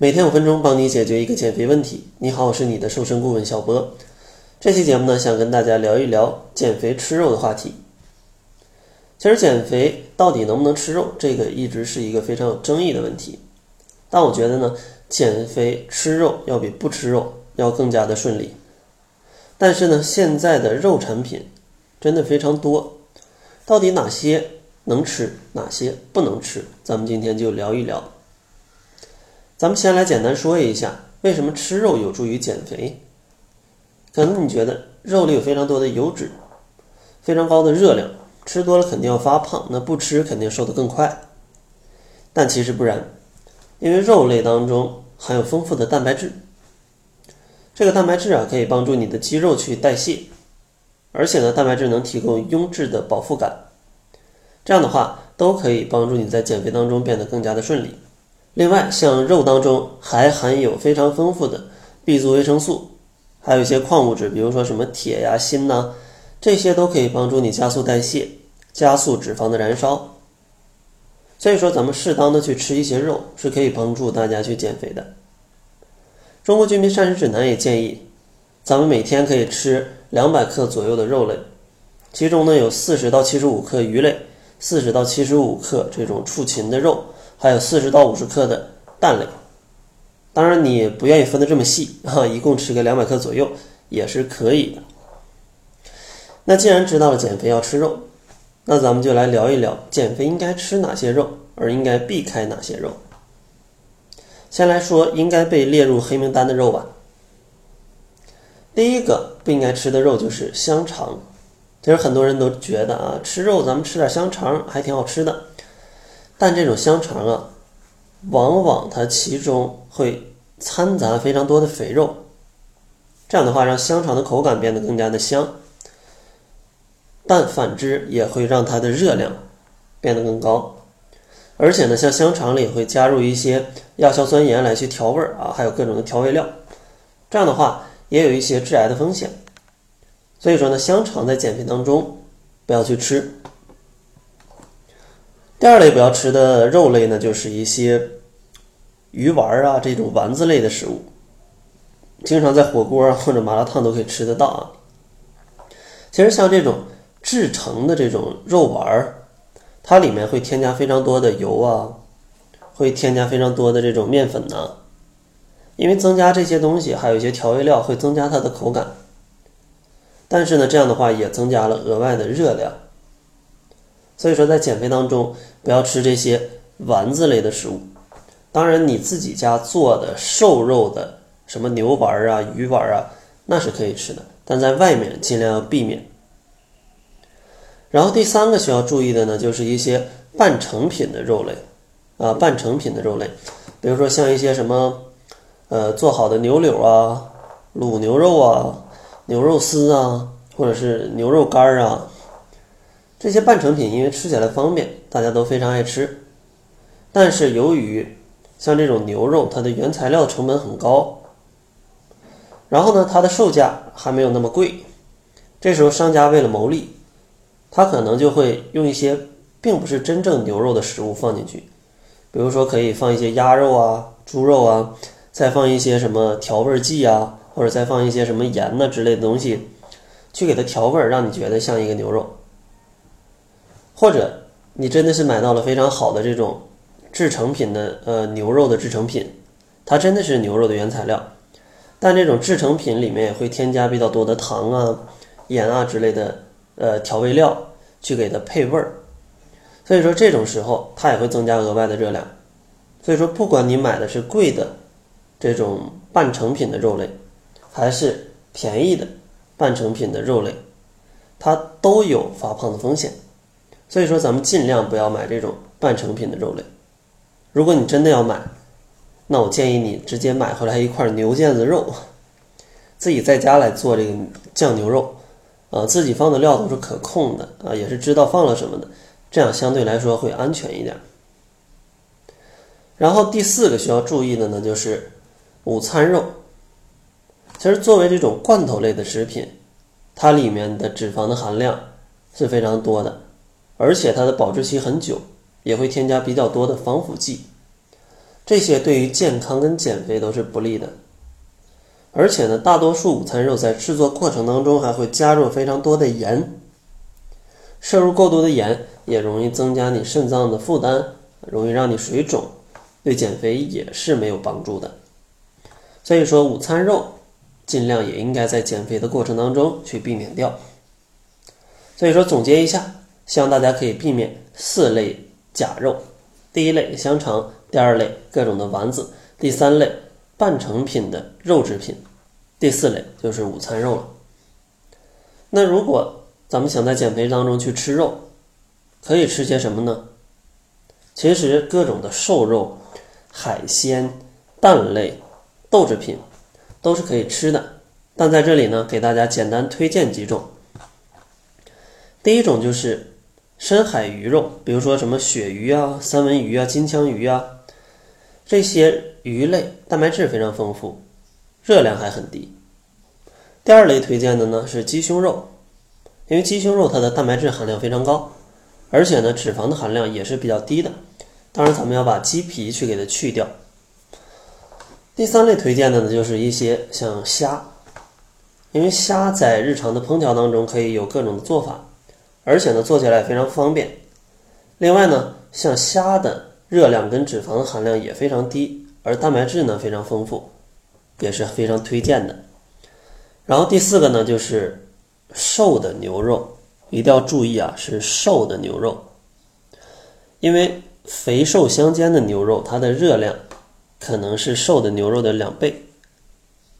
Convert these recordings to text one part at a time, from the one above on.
每天五分钟，帮你解决一个减肥问题。你好，我是你的瘦身顾问小波。这期节目呢，想跟大家聊一聊减肥吃肉的话题。其实减肥到底能不能吃肉，这个一直是一个非常有争议的问题。但我觉得呢，减肥吃肉要比不吃肉要更加的顺利。但是呢，现在的肉产品真的非常多，到底哪些能吃，哪些不能吃？咱们今天就聊一聊。咱们先来简单说一下，为什么吃肉有助于减肥？可能你觉得肉里有非常多的油脂，非常高的热量，吃多了肯定要发胖，那不吃肯定瘦得更快。但其实不然，因为肉类当中含有丰富的蛋白质，这个蛋白质啊可以帮助你的肌肉去代谢，而且呢，蛋白质能提供优质的饱腹感，这样的话都可以帮助你在减肥当中变得更加的顺利。另外，像肉当中还含有非常丰富的 B 族维生素，还有一些矿物质，比如说什么铁呀、锌呐，这些都可以帮助你加速代谢，加速脂肪的燃烧。所以说，咱们适当的去吃一些肉，是可以帮助大家去减肥的。中国居民膳食指南也建议，咱们每天可以吃两百克左右的肉类，其中呢有四十到七十五克鱼类，四十到七十五克这种畜禽的肉。还有四十到五十克的蛋类，当然你不愿意分的这么细啊，一共吃个两百克左右也是可以的。那既然知道了减肥要吃肉，那咱们就来聊一聊减肥应该吃哪些肉，而应该避开哪些肉。先来说应该被列入黑名单的肉吧。第一个不应该吃的肉就是香肠。其实很多人都觉得啊，吃肉咱们吃点香肠还挺好吃的。但这种香肠啊，往往它其中会掺杂非常多的肥肉，这样的话让香肠的口感变得更加的香，但反之也会让它的热量变得更高，而且呢，像香肠里会加入一些亚硝酸盐来去调味儿啊，还有各种的调味料，这样的话也有一些致癌的风险，所以说呢，香肠在减肥当中不要去吃。第二类不要吃的肉类呢，就是一些鱼丸啊这种丸子类的食物，经常在火锅或者麻辣烫都可以吃得到啊。其实像这种制成的这种肉丸儿，它里面会添加非常多的油啊，会添加非常多的这种面粉呐，因为增加这些东西，还有一些调味料会增加它的口感，但是呢，这样的话也增加了额外的热量。所以说，在减肥当中，不要吃这些丸子类的食物。当然，你自己家做的瘦肉的，什么牛丸啊、鱼丸啊，那是可以吃的，但在外面尽量要避免。然后第三个需要注意的呢，就是一些半成品的肉类啊，半成品的肉类，比如说像一些什么，呃，做好的牛柳啊、卤牛肉啊、牛肉丝啊，或者是牛肉干儿啊。这些半成品因为吃起来方便，大家都非常爱吃。但是由于像这种牛肉，它的原材料成本很高，然后呢，它的售价还没有那么贵。这时候商家为了牟利，他可能就会用一些并不是真正牛肉的食物放进去，比如说可以放一些鸭肉啊、猪肉啊，再放一些什么调味剂啊，或者再放一些什么盐呐之类的东西，去给它调味，让你觉得像一个牛肉。或者你真的是买到了非常好的这种制成品的呃牛肉的制成品，它真的是牛肉的原材料，但这种制成品里面也会添加比较多的糖啊、盐啊之类的呃调味料去给它配味儿，所以说这种时候它也会增加额外的热量。所以说不管你买的是贵的这种半成品的肉类，还是便宜的半成品的肉类，它都有发胖的风险。所以说，咱们尽量不要买这种半成品的肉类。如果你真的要买，那我建议你直接买回来一块牛腱子肉，自己在家来做这个酱牛肉，啊，自己放的料都是可控的啊，也是知道放了什么的，这样相对来说会安全一点。然后第四个需要注意的呢，就是午餐肉。其实作为这种罐头类的食品，它里面的脂肪的含量是非常多的。而且它的保质期很久，也会添加比较多的防腐剂，这些对于健康跟减肥都是不利的。而且呢，大多数午餐肉在制作过程当中还会加入非常多的盐，摄入过多的盐也容易增加你肾脏的负担，容易让你水肿，对减肥也是没有帮助的。所以说，午餐肉尽量也应该在减肥的过程当中去避免掉。所以说，总结一下，希望大家可以避免四类假肉：第一类香肠，第二类各种的丸子，第三类半成品的肉制品，第四类就是午餐肉了。那如果咱们想在减肥当中去吃肉，可以吃些什么呢？其实各种的瘦肉、海鲜、蛋类、豆制品都是可以吃的，但在这里呢，给大家简单推荐几种。第一种就是深海鱼肉，比如说什么鳕鱼啊、三文鱼啊、金枪鱼啊，这些鱼类蛋白质非常丰富，热量还很低。第二类推荐的呢是鸡胸肉，因为鸡胸肉它的蛋白质含量非常高，而且呢脂肪的含量也是比较低的。当然，咱们要把鸡皮去给它去掉。第三类推荐的呢就是一些像虾，因为虾在日常的烹调当中可以有各种的做法。而且呢，做起来非常方便。另外呢，像虾的热量跟脂肪含量也非常低，而蛋白质呢非常丰富，也是非常推荐的。然后第四个呢，就是瘦的牛肉，一定要注意啊，是瘦的牛肉，因为肥瘦相间的牛肉，它的热量可能是瘦的牛肉的两倍。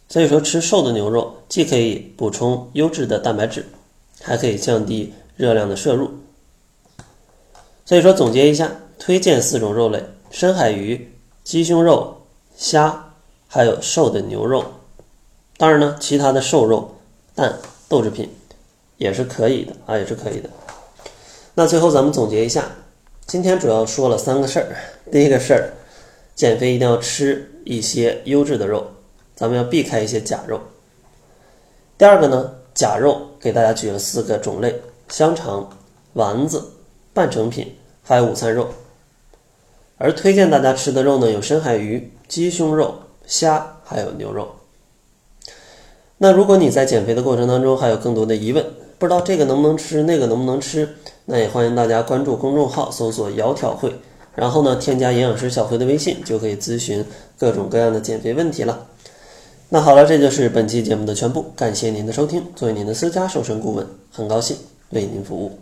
所以说，吃瘦的牛肉既可以补充优质的蛋白质，还可以降低。热量的摄入，所以说总结一下，推荐四种肉类：深海鱼、鸡胸肉、虾，还有瘦的牛肉。当然呢，其他的瘦肉、蛋、豆制品也是可以的啊，也是可以的。那最后咱们总结一下，今天主要说了三个事儿。第一个事儿，减肥一定要吃一些优质的肉，咱们要避开一些假肉。第二个呢，假肉给大家举了四个种类。香肠、丸子、半成品，还有午餐肉。而推荐大家吃的肉呢，有深海鱼、鸡胸肉、虾，还有牛肉。那如果你在减肥的过程当中还有更多的疑问，不知道这个能不能吃，那个能不能吃，那也欢迎大家关注公众号，搜索“窈窕会”，然后呢，添加营养师小辉的微信，就可以咨询各种各样的减肥问题了。那好了，这就是本期节目的全部，感谢您的收听。作为您的私家瘦身顾问，很高兴。为您服务。